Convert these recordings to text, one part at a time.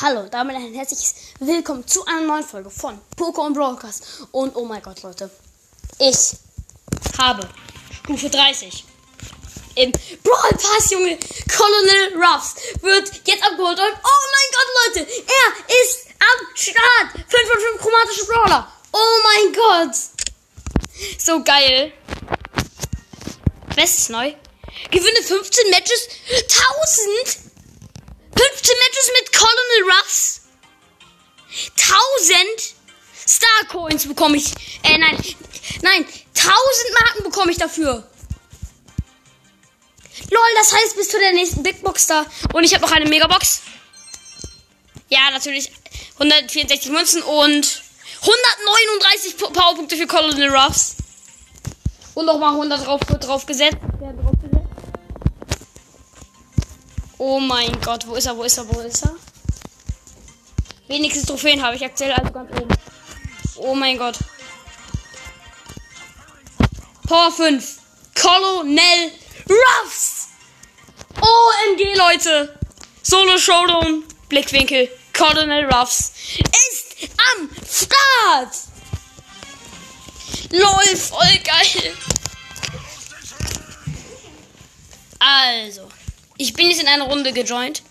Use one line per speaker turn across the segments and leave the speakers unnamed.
Hallo, damit ein herzliches Willkommen zu einer neuen Folge von Pokémon Broadcast. Und oh mein Gott, Leute, ich habe Stufe 30 im Brawl Pass, Junge. Colonel Ruffs wird jetzt abgeholt und oh mein Gott, Leute, er ist am Start. 5 von 5 chromatische Brawler. Oh mein Gott. So geil. Ist neu? Gewinne 15 Matches. 1000. 15 Matches mit Colonel Ruffs. 1000 Star Coins bekomme ich. Äh, nein. Nein. 1000 Marken bekomme ich dafür. Lol, das heißt bis zu der nächsten Big Box da. Und ich habe noch eine Megabox. Ja, natürlich 164 Münzen und 139 Powerpunkte für Colonel Ruffs. Und nochmal 100 drauf, drauf gesetzt. Drauf Oh mein Gott, wo ist er, wo ist er, wo ist er? Wenigstens Trophäen habe ich aktuell also ganz oben. Oh mein Gott. Power 5. Colonel Ruffs. OMG, Leute. Solo Showdown. Blickwinkel. Colonel Ruffs ist am Start. Lol, voll geil. Also, ich bin jetzt in eine Runde gejoint.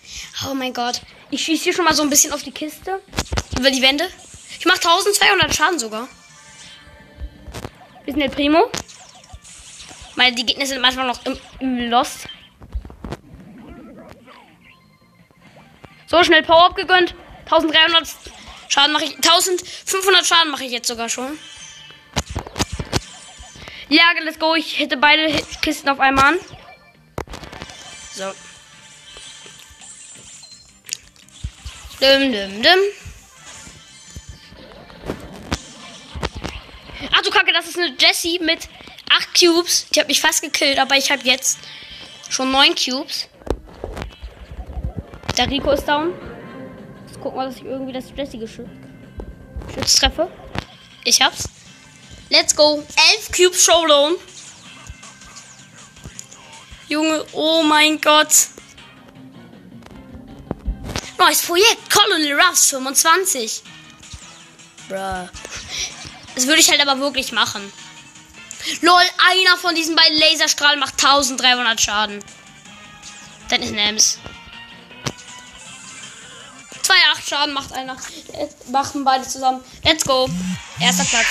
Oh mein Gott. Ich schieße hier schon mal so ein bisschen auf die Kiste. Über die Wände. Ich mache 1200 Schaden sogar. Wir sind der Primo. Meine, die Gegner sind manchmal noch im, im Lost. So, schnell Power-Up gegönnt. 1300 Schaden mache ich. 1500 Schaden mache ich jetzt sogar schon. Ja, let's go. Ich hätte beide Kisten auf einmal an. So. Dum, dum, dum. Ach du Kacke, das ist eine Jessie mit 8 Cubes. Die hat mich fast gekillt, aber ich habe jetzt schon 9 Cubes. Der Rico ist down. Jetzt gucken wir, dass ich irgendwie das Jessie geschützt treffe. Ich hab's. Let's go. 11 Cubes Showdown. Junge, oh mein Gott. Neues Projekt, Colonel Ruffs 25. Bruh. Das würde ich halt aber wirklich machen. Lol, einer von diesen beiden Laserstrahlen macht 1300 Schaden. Dann ist Nams. 2,8 Schaden macht einer. Machen beide zusammen. Let's go. Erster Platz.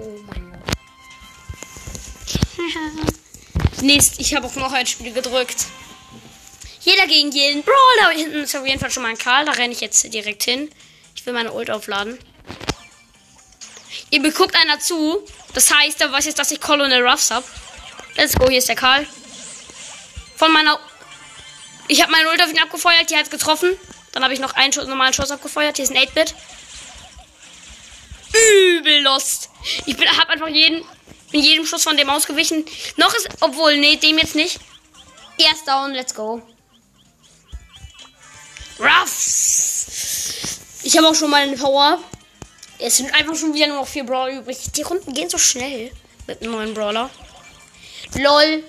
Oh mein. Nächst, ich habe auch noch ein Spiel gedrückt. Jeder gegen jeden Brawler. Hinten ist auf jeden Fall schon mal ein Karl. Da renne ich jetzt direkt hin. Ich will meine Ult aufladen. Ihr beguckt einer zu. Das heißt, er weiß jetzt, dass ich Colonel Ruffs habe. Let's go, hier ist der Karl. Von meiner. Ich habe meine Ult auf ihn abgefeuert, die hat getroffen. Dann habe ich noch einen Schuss, normalen Schuss abgefeuert. Hier ist ein 8-Bit. Übel lost. Ich bin, hab einfach jeden, in jedem Schuss von dem ausgewichen. Noch ist, obwohl, nee, dem jetzt nicht. Erst down, let's go. Ruffs. Ich habe auch schon mal eine Power. Es sind einfach schon wieder nur noch vier Brawler übrig. Die Runden gehen so schnell mit einem neuen Brawler. LOL.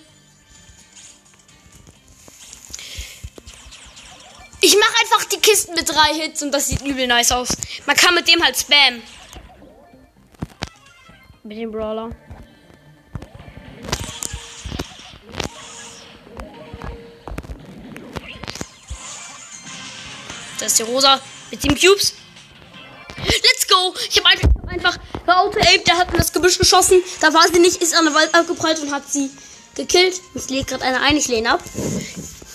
Ich mache einfach die Kisten mit drei Hits und das sieht übel nice aus. Man kann mit dem halt spammen. Mit dem Brawler. Das ist die Rosa mit den Cubes. Let's go! Ich habe einfach, einfach Auto Ape, der hat in das Gebüsch geschossen. Da war sie nicht, ist an der Wald abgeprallt und hat sie gekillt. Ich lege gerade eine ein, ich lehne ab.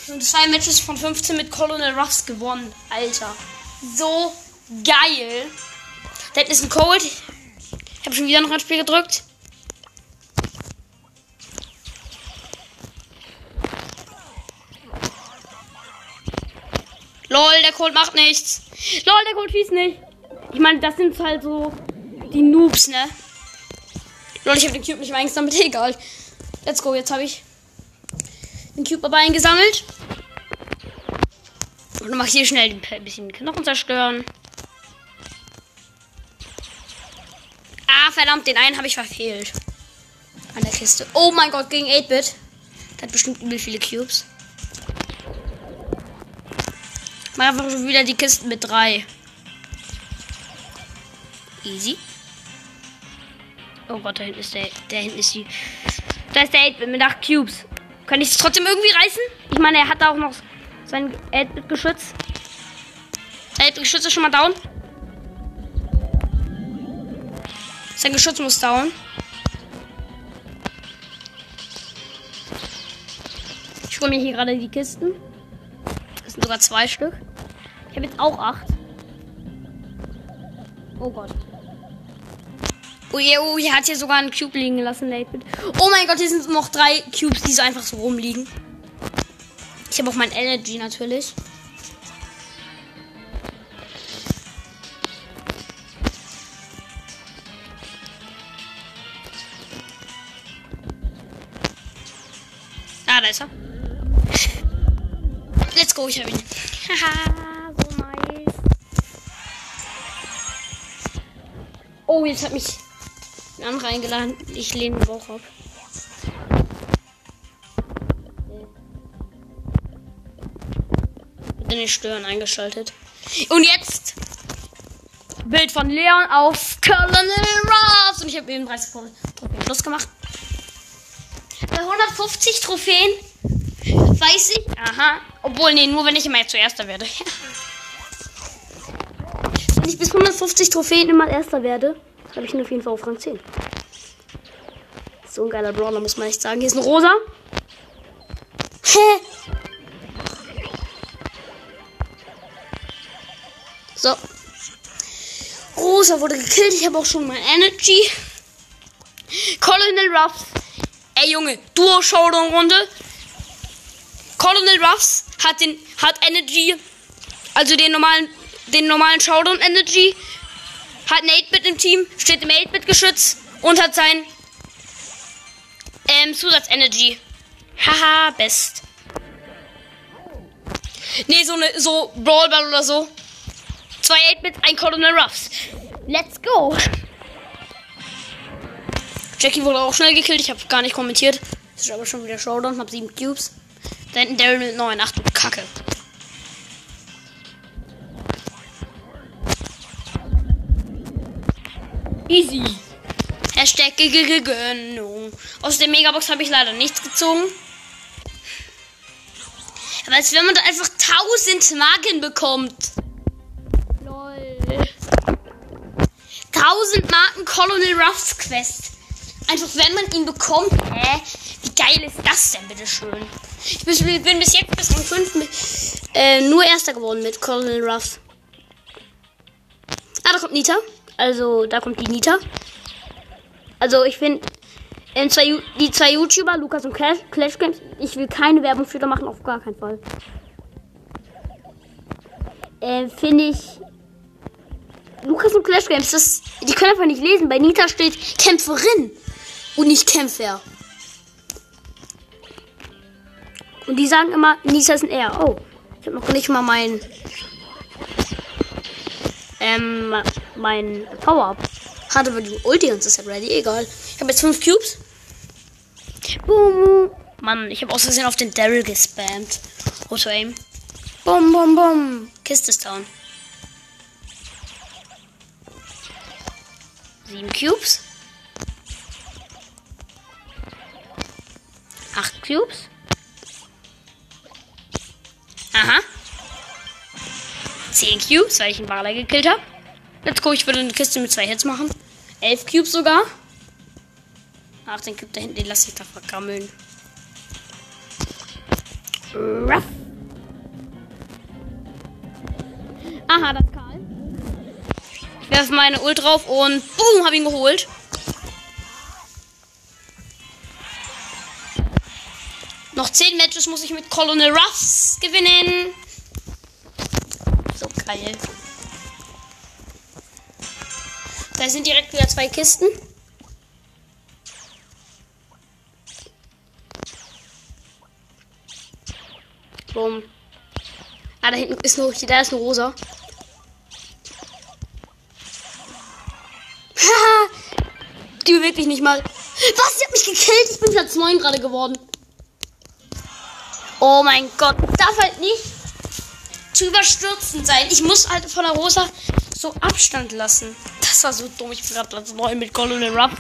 Und zwei Matches von 15 mit Colonel Ruffs gewonnen. Alter. So geil. Das ist ein Cold. Ich habe schon wieder noch ein Spiel gedrückt. Lol, der Cold macht nichts. Lol, der Cold schießt nicht. Ich meine, das sind halt so die Noobs, ne? Lol, ich habe den Cube nicht mehr eingesammelt. Egal. Let's go, jetzt habe ich den Cube aber eingesammelt. Und dann mache ich hier schnell ein bisschen Knochen zerstören. Ah, verdammt, den einen habe ich verfehlt. An der Kiste. Oh mein Gott, gegen 8-Bit. Der hat bestimmt übel viele Cubes. Mach einfach schon wieder die Kisten mit drei. Easy. Oh Gott, da hinten ist der. Da hinten ist die. Da ist der 8 mit 8 Cubes. Kann ich es trotzdem irgendwie reißen? Ich meine, er hat da auch noch sein 8-Geschütz. 8-Geschütz ist schon mal down. Sein Geschütz muss down. Ich hole mir hier gerade die Kisten. Sogar zwei Stück. Ich habe jetzt auch acht. Oh Gott. Oh, je, oh, hier hat hier sogar einen Cube liegen gelassen, David. Oh mein Gott, hier sind noch drei Cubes, die so einfach so rumliegen. Ich habe auch mein Energy natürlich. Ah, da ist er. Go, ich habe ihn. Haha, so nice. Oh, jetzt hat mich ein anderer eingeladen. Ich lehne den Bauch ab. Bitte nicht stören eingeschaltet. Und jetzt Bild von Leon auf Colonel Ross. Und ich habe eben 30 Trophäen plus gemacht. Bei 150 Trophäen weiß ich. Aha. Obwohl, nee, nur wenn ich immer zuerster werde. wenn ich bis 150 Trophäen immer erster werde, habe ich ihn auf jeden Fall auf Rang 10. So ein geiler Brawler, muss man echt sagen. Hier ist ein rosa. Hä? So. Rosa wurde gekillt. Ich habe auch schon mein Energy. Colonel Ruffs. Ey Junge, Duo Showdown Runde. Colonel Ruffs hat den hat Energy, also den normalen den normalen Showdown Energy. Hat ein 8-Bit im Team, steht im 8-Bit-Geschütz und hat sein ähm, Zusatz-Energy. Haha, best. Nee, so eine, so Brawlball oder so. Zwei 8-Bit, ein Colonel Ruffs. Let's go. Jackie wurde auch schnell gekillt. Ich habe gar nicht kommentiert. Das ist aber schon wieder Showdown. Hab sieben Cubes. Da hinten Daryl mit 9. Ach du Kacke. Easy. Hashtag Gönnung. Aus der Megabox habe ich leider nichts gezogen. Aber als wenn man da einfach 1000 Marken bekommt. Lol. 1000 Marken Colonel Ruffs Quest. Einfach wenn man ihn bekommt. Hä? Wie geil ist das denn, bitteschön? Ich bin, bis jetzt bis zum 5. Äh, nur Erster geworden mit Colonel Ruffs. Ah, da kommt Nita. Also, da kommt die Nita. Also, ich finde, zwei, die zwei YouTuber, Lukas und Clash, Clash Games, ich will keine Werbung für da machen, auf gar keinen Fall. Äh, finde ich. Lukas und Clash Games, das, die können einfach nicht lesen. Bei Nita steht Kämpferin und nicht Kämpfer. Und die sagen immer, Nita ist ein R. Oh, ich habe noch nicht mal mein ähm, mein Power-Up. Hatte aber die Ulti und ist ja ready. Egal. Ich habe jetzt fünf Cubes. Boom. Mann, ich habe aus Versehen auf den Daryl gespammt. Auto Aim. Bum, bum, bum. Kiste ist down. Sieben Cubes. Acht Cubes. Aha. 10 Cubes, weil ich einen Barley gekillt habe. Let's go, ich würde eine Kiste mit zwei Hits machen. 11 Cubes sogar. Ach, den Cube da hinten, den lasse ich da vergammeln. Ruff. Aha, das ist Karl. Ich werfe meine Ult drauf und boom, habe ihn geholt. Noch 10 Matches muss ich mit Colonel Ruffs gewinnen. So geil. Da sind direkt wieder zwei Kisten. Boom. Ah, da hinten ist nur, da ist eine rosa. Haha. Die bewegt mich nicht mal. Was? Sie hat mich gekillt. Ich bin Platz 9 gerade geworden. Oh mein Gott. Darf halt nicht. zu überstürzend sein. Ich muss halt von der Rosa so Abstand lassen. Das war so dumm. Ich bin gerade Platz 9 mit Colonel Ruff.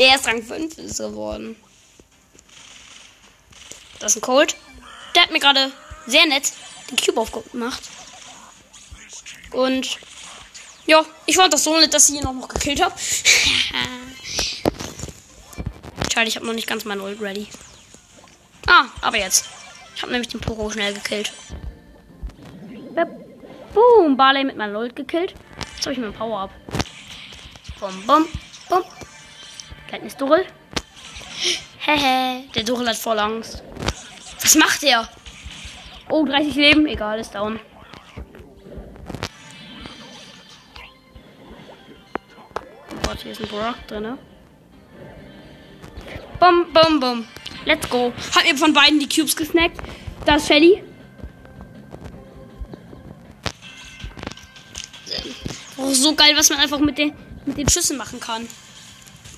Der ist Rang 5 ist geworden. Das ist ein Cold. Der hat mir gerade sehr nett den Cube aufgemacht. Und ja, ich fand das so nett, dass ich ihn auch noch gekillt habe. Schade, ich habe noch nicht ganz mein Ult ready. Ah, aber jetzt. Ich habe nämlich den Poro schnell gekillt. Boom, Barley mit meinem Ult gekillt. Jetzt habe ich mein Power-Up. Bum, bum, bum. Kenntnis Durrell. Hehe, der Durrell hat voll Angst. Was macht er? Oh, 30 Leben. Egal, ist down. Oh Gott, hier ist ein Brock drin. Bum, bum, bum. Let's go. Hab mir von beiden die Cubes gesnackt. Das ist Shelly. Oh, so geil, was man einfach mit den, mit den Schüssen machen kann.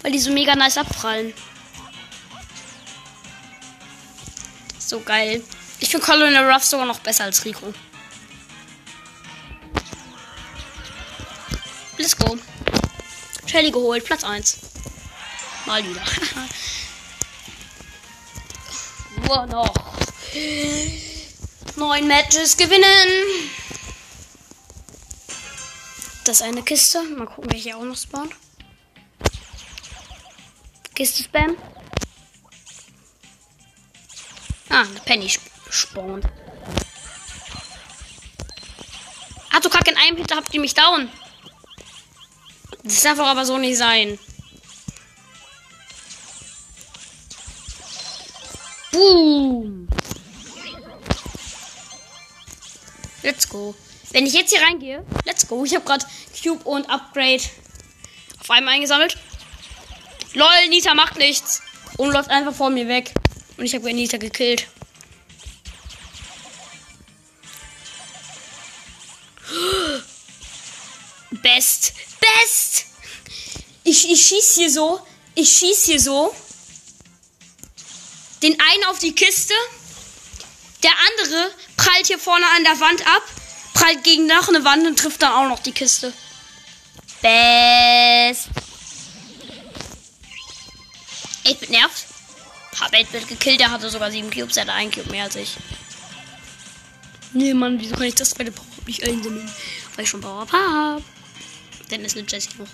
Weil die so mega nice abprallen. So geil. Ich finde Colonel Ruff sogar noch besser als Rico. Let's go. Shelly geholt, Platz 1. Mal wieder. Nur noch. Neun Matches gewinnen. Das eine Kiste. Mal gucken, hier auch noch spawnt. Kiste Spam. Ah, eine Penny spawnt. Ach du Kacke, in einem Hit habt ihr mich down. Das darf doch aber so nicht sein. Go. Wenn ich jetzt hier reingehe, let's go. Ich habe gerade Cube und Upgrade auf einmal eingesammelt. Lol, Nita macht nichts. Und läuft einfach vor mir weg. Und ich habe Nita gekillt. Best. Best. Ich, ich schieß hier so. Ich schieß hier so. Den einen auf die Kiste. Der andere prallt hier vorne an der Wand ab. Prallt gegen nach eine Wand und trifft dann auch noch die Kiste. Best. 8-Bit nervt. Hab 8-Bit gekillt, der hatte sogar 7 Cubes, er hatte einen Cube mehr als ich. Nee, Mann, wieso kann ich das zweite Power nicht einsammeln? Weil ich schon Power Up habe. Dann ist eine Jessie noch.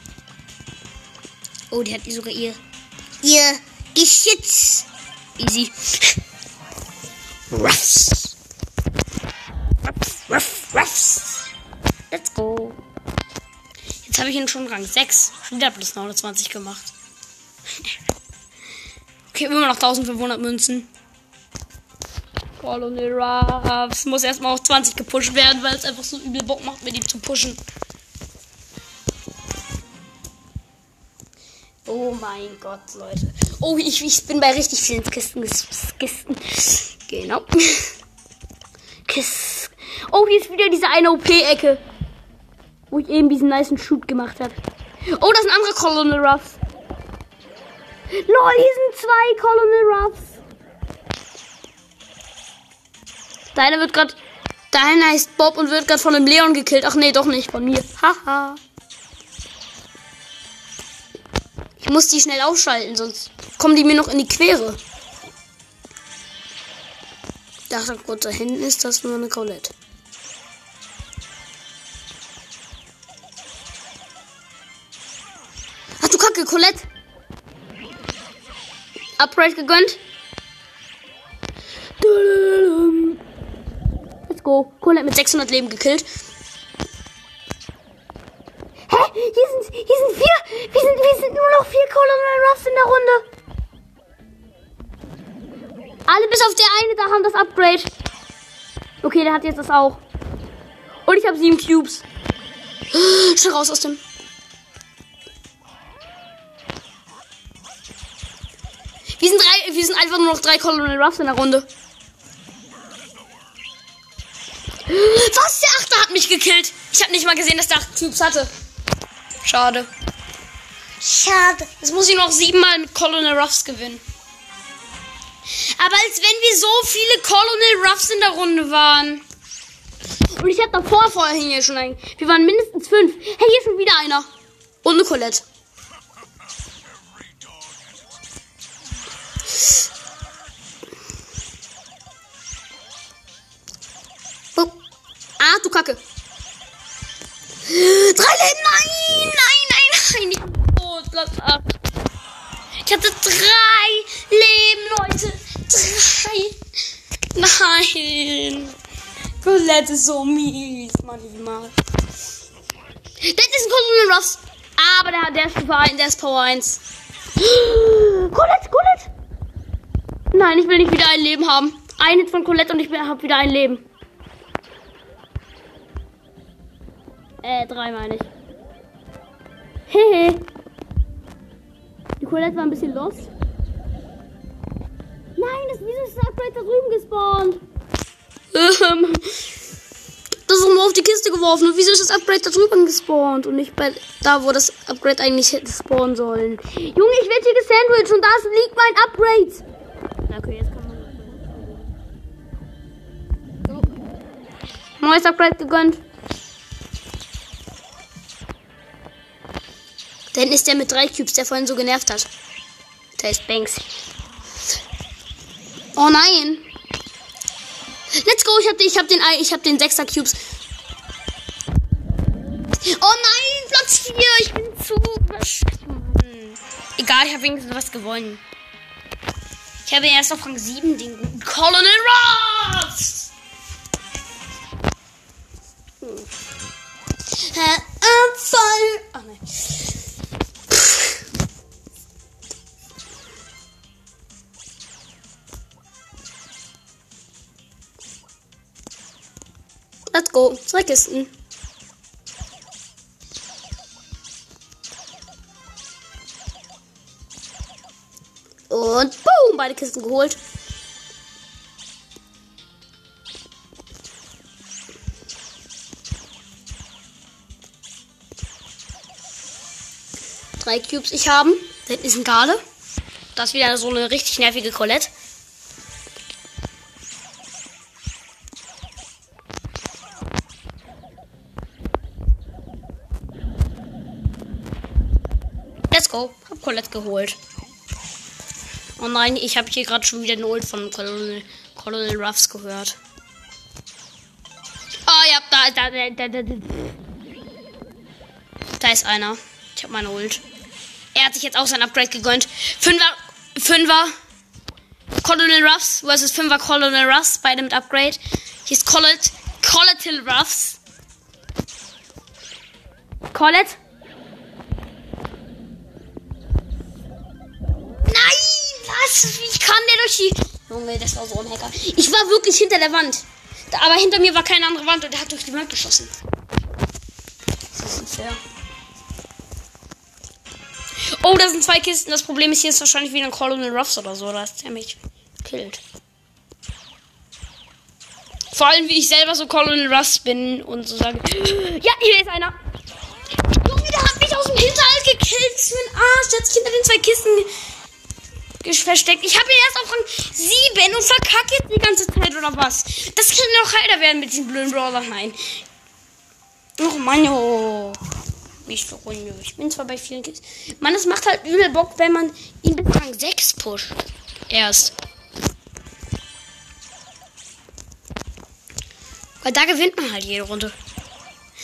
Oh, die hat sogar ihr. Ihr Geschütz. Easy. Ruffs. Ruff, ruff, ruffs. Let's go. Jetzt habe ich ihn schon Rang 6. Schon wieder plus 29 gemacht. okay, immer noch 1500 Münzen. Colonel Ruffs muss erstmal auf 20 gepusht werden, weil es einfach so übel Bock macht, mir die zu pushen. Oh mein Gott, Leute. Oh, ich, ich bin bei richtig vielen Kisten. Kisten. Genau. Kiss. Oh, hier ist wieder diese eine OP-Ecke. Wo ich eben diesen nice Shoot gemacht habe. Oh, das ist ein anderer Colonel Ruffs. Lol, hier sind zwei Colonel Ruffs. Deine wird gerade. Deiner heißt Bob und wird gerade von einem Leon gekillt. Ach nee, doch nicht von mir. Haha. ich muss die schnell ausschalten, sonst kommen die mir noch in die Quere. Ich dachte kurz, da hinten ist das nur eine Colette. Upgrade gegönnt. Let's go. Colette mit 600 Leben gekillt. Hä? Hier sind, hier sind vier. Wir sind, wir sind nur noch vier Colonel Ruffs in der Runde. Alle bis auf der eine da haben das Upgrade. Okay, der hat jetzt das auch. Und ich habe sieben Cubes. Schnell raus aus dem. Wir sind, einfach nur noch drei Colonel Ruffs in der Runde. Was? Der Achter hat mich gekillt. Ich habe nicht mal gesehen, dass der acht Cubes hatte. Schade. Schade. Jetzt muss ich noch siebenmal mit Colonel Ruffs gewinnen. Aber als wenn wir so viele Colonel Ruffs in der Runde waren. Und ich hatte davor vorher hier schon einen. Wir waren mindestens fünf. Hey, hier ist schon wieder einer. Und eine Colette. Ah, du Kacke. Drei Leben. Nein, nein, nein, nein. Tot. Platz 8. Ich hatte drei Leben, Leute. Drei. Nein. Colette ist so mies, manchmal. Das ist ein Colonel Ruffs. Aber der, der ist Stufe 1, der ist Power 1. Colette, Colette. Nein, ich will nicht wieder ein Leben haben. Ein Hit von Colette und ich habe wieder ein Leben. Äh, drei meine ich. Hehe. Die Colette war ein bisschen lost. Nein, das, wieso ist das Upgrade da drüben gespawnt? Ähm, das ist nur auf die Kiste geworfen. Und wieso ist das Upgrade da drüben gespawnt? Und nicht bei da, wo das Upgrade eigentlich hätte spawnen sollen. Junge, ich werde hier gesandwiched und da liegt mein Upgrade. Okay, jetzt kann man. Neues Upgrade gegönnt. Dann ist der mit drei Cubes, der vorhin so genervt hat. Der ist Banks. Oh nein. Let's go, ich hab, ich hab den ich hab den 6er Cubes. Oh nein, Platz 4, ich bin zu Egal, ich habe wenigstens was gewonnen. Ich habe erst auf Rang 7 den guten Colonel Ross. Hm. Anfall. Ach nein. Go. Zwei Kisten. Und boom, beide Kisten geholt. Drei Cubes ich haben. Da hinten ist ein Gale. Das ist wieder so eine richtig nervige Colette. Colette geholt. Oh nein, ich habe hier gerade schon wieder eine Ult von Colonel, Colonel Ruffs gehört. Oh ja, da, da, da, da, da. Da ist einer. Ich habe meine Ult. Er hat sich jetzt auch sein Upgrade gegönnt. Fünfer, Fünfer. Colonel Ruffs versus Fünfer Colonel Ruffs, beide mit Upgrade. Hier ist Collet, Colletil Ruffs. Collet. Was? Wie kam der durch die. Junge, das war so ein Hacker. Ich war wirklich hinter der Wand. Aber hinter mir war keine andere Wand und der hat durch die Wand geschossen. Das ist nicht fair. Oh, da sind zwei Kisten. Das Problem ist, hier ist wahrscheinlich wieder ein Colonel Ruffs oder so. Da ist der mich killt. Vor allem, wie ich selber so Colonel Ruffs bin und so sage. Ja, hier ist einer. Junge, der hat mich aus dem Hinterhalt gekillt. Das ist ein Arsch. Der hat sich hinter den zwei Kisten versteckt. Ich habe ihn erst auf Rang 7 und verkacke die ganze Zeit oder was? Das kann noch heiter werden mit diesem blöden Brawler. Nein. Oh Mann, oh. Nicht Runde. Ich bin zwar bei vielen Kids. Mann, es macht halt übel Bock, wenn man ihn bis Rang 6 pusht. Erst. Weil da gewinnt man halt jede Runde.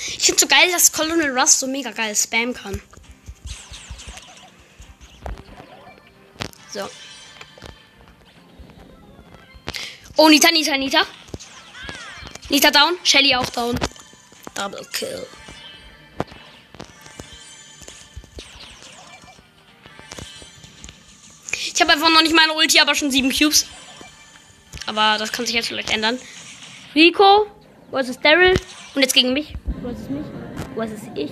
Ich finde so geil, dass Colonel Russ so mega geil spam kann. So. Oh, Nita, Nita, Nita. Nita down. Shelly auch down. Double Kill. Ich habe einfach noch nicht meine Ulti, aber schon sieben Cubes. Aber das kann sich jetzt vielleicht ändern. Rico versus Daryl. Und jetzt gegen mich. Versus mich. Versus ich.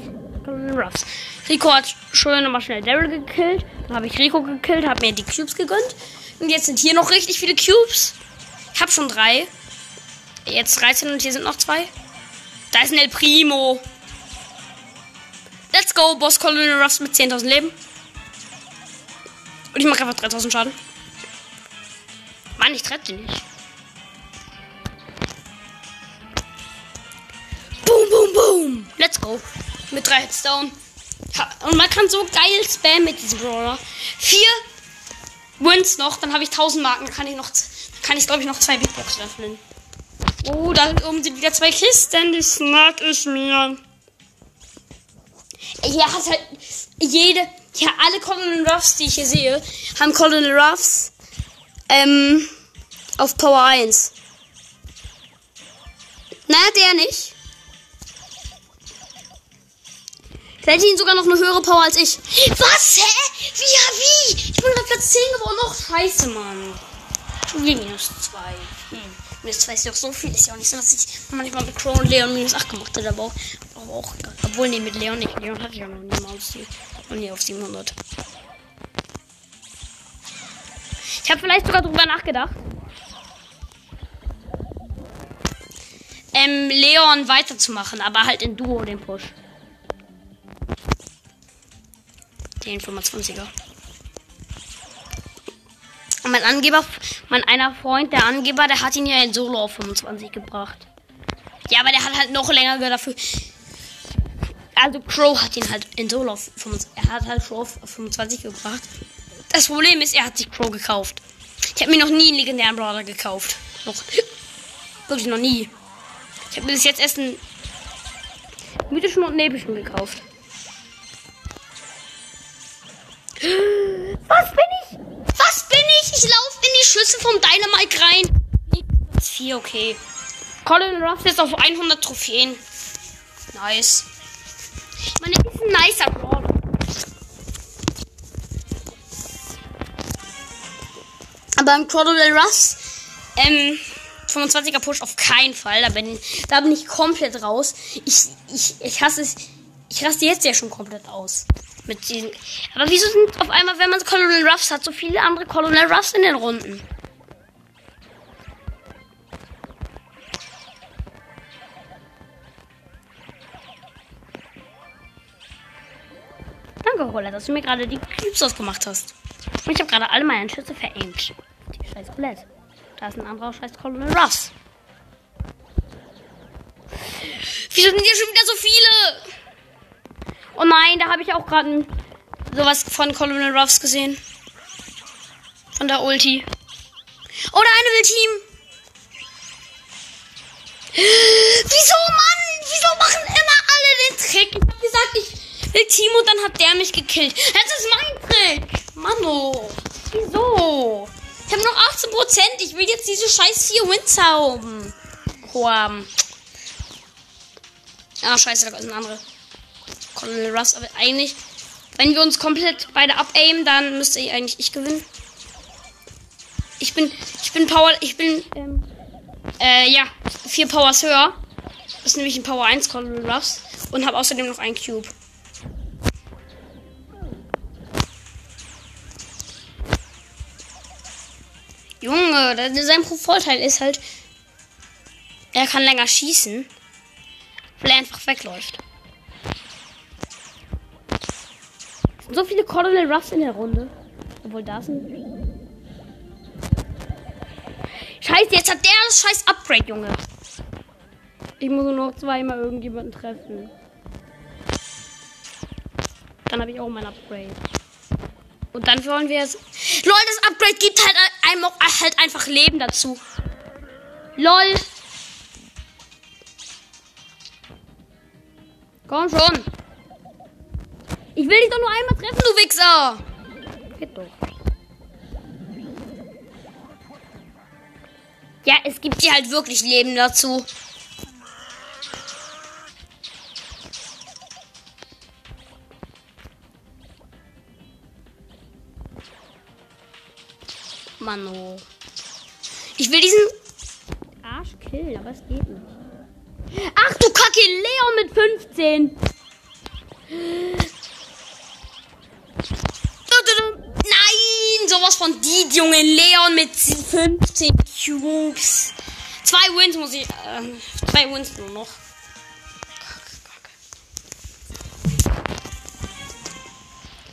Ruffs. Rico hat schon nochmal schnell Daryl gekillt. Dann habe ich Rico gekillt, habe mir die Cubes gegönnt. Und jetzt sind hier noch richtig viele Cubes. Ich habe schon drei. Jetzt 13 und hier sind noch zwei. Da ist ein El Primo. Let's go, Boss Colonel Ruffs mit 10.000 Leben. Und ich mache einfach 3000 Schaden. Mann, ich treffe den nicht. Let's go. Mit drei Hits down. Und man kann so geil spammen mit diesem Brawler. Vier Wins noch, dann habe ich 1000 Marken. Dann kann ich noch, kann ich glaube ich noch zwei Big Boxen öffnen. Oh, da oben sind wieder zwei Kisten. Das mag ich mir. Hier hat halt jede, ja, alle Colonel Ruffs, die ich hier sehe, haben Colonel Ruffs ähm, auf Power 1. Na, der nicht. Hätte ihn sogar noch eine höhere Power als ich. Was? Hä? Wie, ja, wie? Ich bin auf Platz 10 geworden. Noch scheiße, Mann. Schon wieder minus 2. Hm. Minus 2 ist ja auch so viel. Ist ja auch nicht so, dass ich manchmal mit Crow und Leon minus 8 gemacht hätte. Aber auch, aber auch egal. Obwohl, nee, mit Leon nicht. Leon hatte ich ja noch nie mal auf, nie auf 700. Ich habe vielleicht sogar drüber nachgedacht. Ähm, Leon weiterzumachen, aber halt in Duo den Push. Den 25er. Und mein Angeber, mein einer Freund, der Angeber, der hat ihn ja in Solo auf 25 gebracht. Ja, aber der hat halt noch länger dafür. Also Crow hat ihn halt in Solo auf 25. Er hat halt Crow auf 25 gebracht. Das Problem ist, er hat sich Crow gekauft. Ich habe mir noch nie einen legendären Brawler gekauft. Noch. Wirklich noch nie. Ich habe mir bis jetzt erst einen mythischen und nebischen gekauft. Was bin ich? Was bin ich? Ich laufe in die Schüsse vom Dynamite rein. Platz 4, okay. Colin Ruff ist auf 100 Trophäen. Nice. Ich meine, ist ein nicer Brawler. Aber im Crocodile Ruffs, ähm, 25er Push auf keinen Fall. Da bin, da bin ich komplett raus. Ich, ich, ich hasse es. Ich raste jetzt ja schon komplett aus. Mit diesen. Aber wieso sind auf einmal, wenn man Colonel Ruffs hat, so viele andere Colonel Ruffs in den Runden? Danke, Roller, dass du mir gerade die Cubes ausgemacht hast. Und ich habe gerade alle meine Schüsse veraimt. Die scheiß Roulette. Da ist ein anderer scheiß Colonel Ruffs. Wieso sind hier schon wieder so viele? Oh nein, da habe ich auch gerade sowas von Colonel Ruffs gesehen. Von der Ulti. Oh, der eine will Team. Wieso, Mann? Wieso machen immer alle den Trick? Ich hab gesagt, ich will Team und dann hat der mich gekillt. Das ist mein Trick. Mano. Wieso? Ich habe noch 18 Prozent. Ich will jetzt diese scheiß 4 Wins haben. Koam. Ah, scheiße, da ist ein anderer. Colonel Russ, aber eigentlich, wenn wir uns komplett beide abaimen, dann müsste ich eigentlich ich gewinnen. Ich bin, ich bin Power, ich bin, ähm, äh, ja, vier Powers höher. Das ist nämlich ein Power 1 Colonel Ruffs und habe außerdem noch einen Cube. Junge, sein Vorteil ist halt, er kann länger schießen, weil er einfach wegläuft. So viele Colonel Ruffs in der Runde. Obwohl da sind. Scheiße, jetzt hat der das scheiß Upgrade, Junge. Ich muss nur noch zweimal irgendjemanden treffen. Dann habe ich auch mein Upgrade. Und dann wollen wir es. LOL, das Upgrade gibt halt einem auch halt einfach Leben dazu. LOL. Komm schon. Will dich doch nur einmal treffen, du Wichser. Geht doch. Ja, es gibt dir halt wirklich Leben dazu. Mano. Ich will diesen Arsch killen, aber es geht nicht. Ach du Kacke, Leon mit 15. Nein, sowas von die Junge Leon mit 15 Cubes. Zwei Wins muss ich. Äh, zwei Wins nur noch.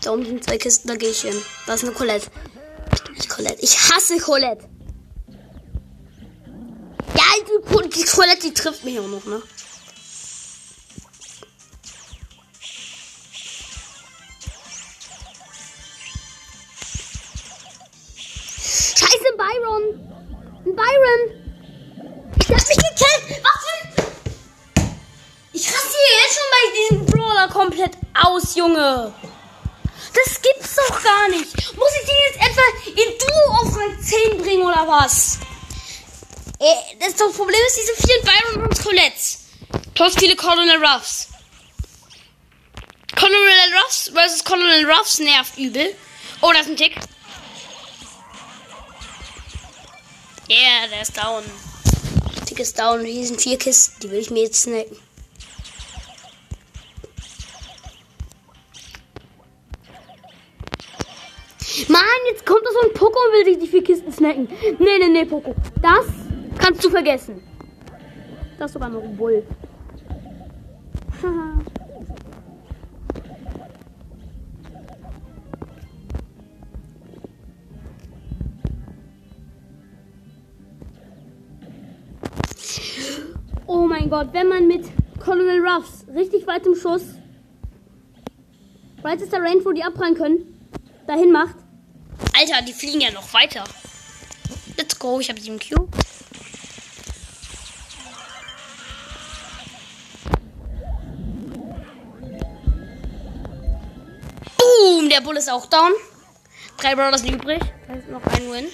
Da oben sind zwei Kisten, da gehe ich hin. Da ist eine Colette. Ich Colette. Ich hasse Colette. Ja, die Colette, die trifft mich auch noch, ne? Junge. Das gibt's doch gar nicht. Muss ich den jetzt etwa in Duo auf Rang 10 bringen oder was? Äh, das Problem ist diese vielen Byron und Colettes. Plus viele Colonel Ruffs. Colonel Ruffs versus Colonel Ruffs nervt übel. Oh, das ist ein Tick. Yeah, der ist down. Tick ist down. Hier sind vier Kisten. Die will ich mir jetzt snacken. Mann, jetzt kommt da so ein Poko und will sich die vier Kisten snacken. Nee, nee, nee, Poko. Das kannst du vergessen. Das ist sogar noch ein Bull. Haha. oh mein Gott, wenn man mit Colonel Ruffs richtig weit im Schuss, weitester Range, wo die abprallen können, dahin macht. Alter, die fliegen ja noch weiter. Let's go, ich habe 7 Q. Boom, der Bull ist auch down. Drei Brothers übrig. Da ist noch ein Win.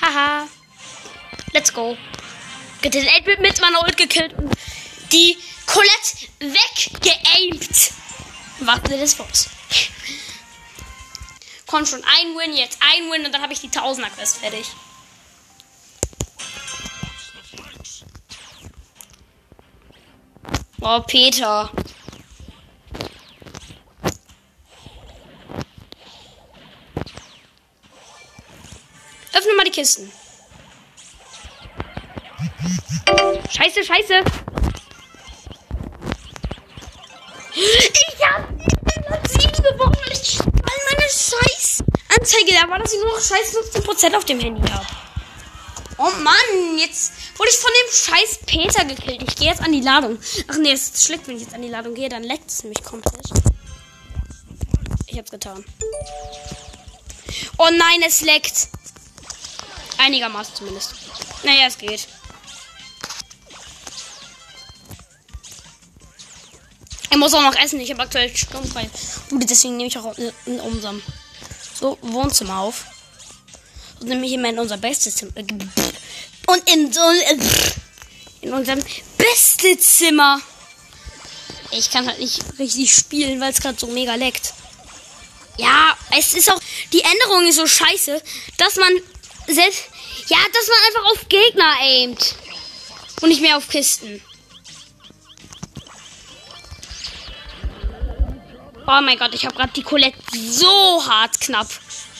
Haha. Let's go. Get den 8 mit meiner Ult gekillt und die Colette weggeaimt. Warte des Boss. Komm schon, ein Win jetzt, ein Win und dann habe ich die Tausender Quest fertig. Oh, Peter. Öffne mal die Kisten. Scheiße, scheiße. Anzeige da war, dass ich nur noch scheiß 15% auf dem Handy habe. Oh Mann, jetzt wurde ich von dem scheiß Peter gekillt. Ich gehe jetzt an die Ladung. Ach nee, es ist schlecht, wenn ich jetzt an die Ladung gehe, dann leckt es mich komplett. Ich hab's getan. Oh nein, es leckt. Einigermaßen zumindest. Naja, es geht. Er muss auch noch essen. Ich habe aktuell sturmfrei. Und deswegen nehme ich auch in unserem so Wohnzimmer auf. Und nehme ich immer in unser bestes Zimmer. Äh, und in so äh, in unserem bestes Zimmer. Ich kann halt nicht richtig spielen, weil es gerade so mega leckt. Ja, es ist auch die Änderung ist so scheiße, dass man selbst ja, dass man einfach auf Gegner aimt und nicht mehr auf Kisten. Oh mein Gott, ich habe gerade die Colette so hart knapp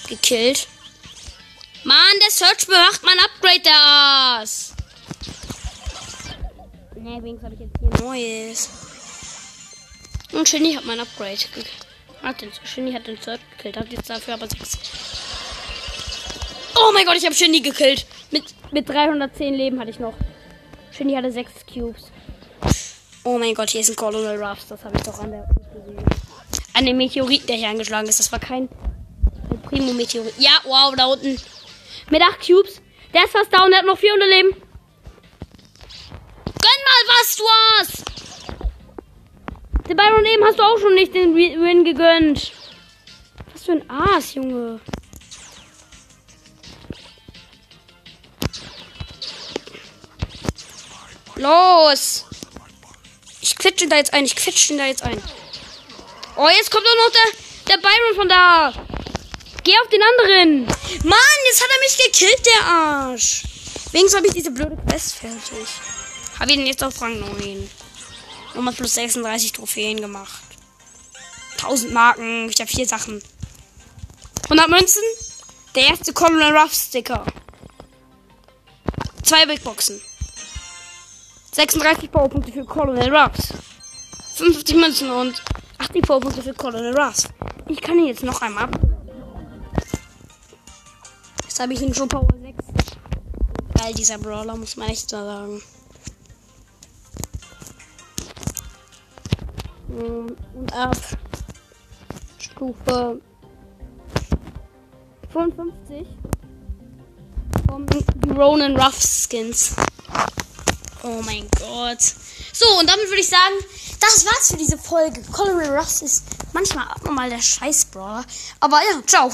gekillt. Mann, der Search bewacht mein Upgrade das. Ne, wenigstens habe ich jetzt hier Neues. Und Shinny hat mein Upgrade gekillt. Hat den, Shinny hat den Search gekillt, hat jetzt dafür aber 6. Oh mein Gott, ich habe Shinny gekillt. Mit, mit 310 Leben hatte ich noch. Shinny hatte 6 Cubes. Oh mein Gott, hier ist ein Colonel Ruffs. Das habe ich doch an der gesehen an dem Meteoriten, der hier angeschlagen ist. Das war kein Primo-Meteorit. Ja, wow, da unten. Mit 8 Cubes. Der ist fast down, der hat noch 400 Leben. Gönn mal was, du hast! Der Byron eben hast du auch schon nicht den Win gegönnt. Was für ein Aas, Junge. Los! Ich quetsche da jetzt ein, ich quetsche da jetzt ein. Oh, jetzt kommt auch noch der, der Byron von da. Geh auf den anderen. Mann, jetzt hat er mich gekillt, der Arsch. Wenigstens habe ich diese blöde Quest fertig. Habe ihn jetzt auf Rang 9. Nummer plus 36 Trophäen gemacht. 1000 Marken. Ich habe vier Sachen. 100 Münzen. Der erste Colonel Ruff Sticker. Zwei Big Boxen. 36 Powerpunkte für Colonel Ruffs. 50 Münzen und 80 Vorpunkte für Colonel Russ. Ich kann ihn jetzt noch einmal. Jetzt habe ich ihn schon Power 6. Geil, dieser Brawler, muss man echt so sagen. Und ab Stufe 55 kommen die Ronan Ruff Skins. Oh mein Gott. So, und damit würde ich sagen, das war's für diese Folge. Colonel Russ ist manchmal abnormal der Scheiß-Brawler. Aber ja, ciao.